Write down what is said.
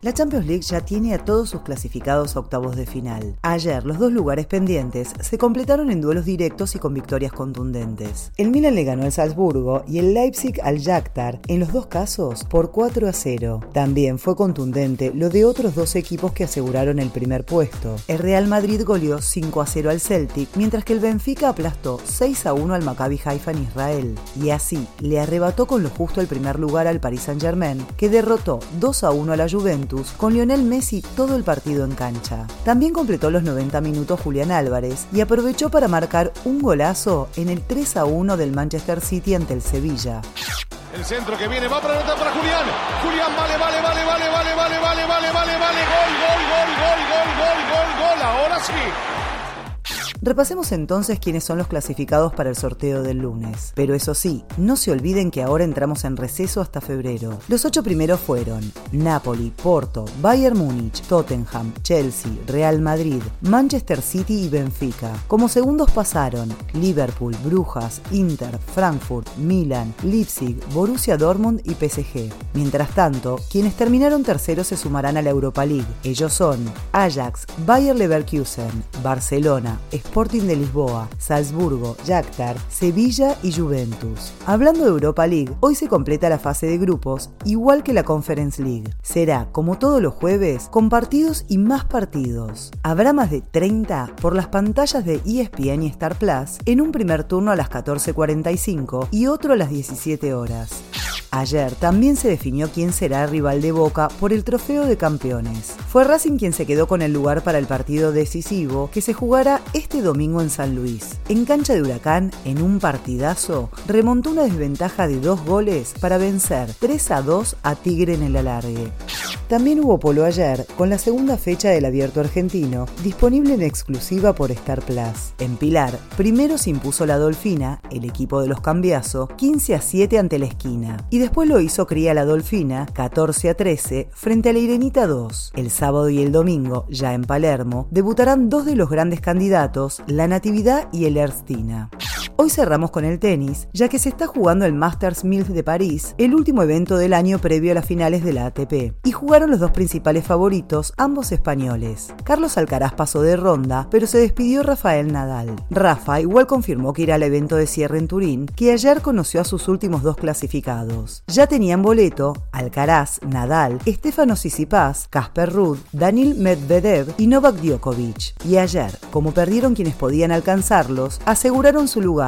La Champions League ya tiene a todos sus clasificados octavos de final. Ayer, los dos lugares pendientes se completaron en duelos directos y con victorias contundentes. El Milan le ganó al Salzburgo y el Leipzig al Shakhtar, en los dos casos por 4 a 0. También fue contundente lo de otros dos equipos que aseguraron el primer puesto. El Real Madrid goleó 5 a 0 al Celtic, mientras que el Benfica aplastó 6 a 1 al Maccabi Haifa en Israel. Y así le arrebató con lo justo el primer lugar al Paris Saint-Germain, que derrotó 2 a 1 a la Juventus con Lionel Messi todo el partido en cancha. También completó los 90 minutos Julián Álvarez y aprovechó para marcar un golazo en el 3 a 1 del Manchester City ante el Sevilla. El centro que viene va para para Julián. Julián, vale, vale, vale, vale, vale, vale, vale, vale, vale, vale. Gol, gol, gol, gol, gol, gol, gol, gol. Ahora sí. Repasemos entonces quiénes son los clasificados para el sorteo del lunes. Pero eso sí, no se olviden que ahora entramos en receso hasta febrero. Los ocho primeros fueron Napoli, Porto, Bayern Múnich, Tottenham, Chelsea, Real Madrid, Manchester City y Benfica. Como segundos pasaron Liverpool, Brujas, Inter, Frankfurt, Milan, Leipzig, Borussia Dortmund y PSG. Mientras tanto, quienes terminaron terceros se sumarán a la Europa League. Ellos son Ajax, Bayer Leverkusen, Barcelona, Sporting de Lisboa, Salzburgo, Shakhtar, Sevilla y Juventus. Hablando de Europa League, hoy se completa la fase de grupos, igual que la Conference League. Será, como todos los jueves, con partidos y más partidos. Habrá más de 30 por las pantallas de ESPN y Star Plus en un primer turno a las 14.45 y otro a las 17 horas. Ayer también se definió quién será el rival de Boca por el trofeo de campeones. Fue Racing quien se quedó con el lugar para el partido decisivo que se jugará este domingo en San Luis. En cancha de Huracán, en un partidazo, remontó una desventaja de dos goles para vencer 3 a 2 a Tigre en el alargue. También hubo polo ayer, con la segunda fecha del abierto argentino, disponible en exclusiva por Star Plus. En Pilar, primero se impuso la Dolfina, el equipo de los Cambiazo, 15 a 7 ante la esquina, y después lo hizo Cría la Dolfina, 14 a 13, frente a la Irenita 2. El sábado y el domingo, ya en Palermo, debutarán dos de los grandes candidatos, la Natividad y el Erstina. Hoy cerramos con el tenis, ya que se está jugando el Masters 1000 de París, el último evento del año previo a las finales de la ATP, y jugaron los dos principales favoritos, ambos españoles. Carlos Alcaraz pasó de ronda, pero se despidió Rafael Nadal. Rafa igual confirmó que irá al evento de cierre en Turín, que ayer conoció a sus últimos dos clasificados. Ya tenían boleto Alcaraz, Nadal, Estefano Tsitsipas, Casper Ruud, Danil Medvedev y Novak Djokovic. Y ayer, como perdieron quienes podían alcanzarlos, aseguraron su lugar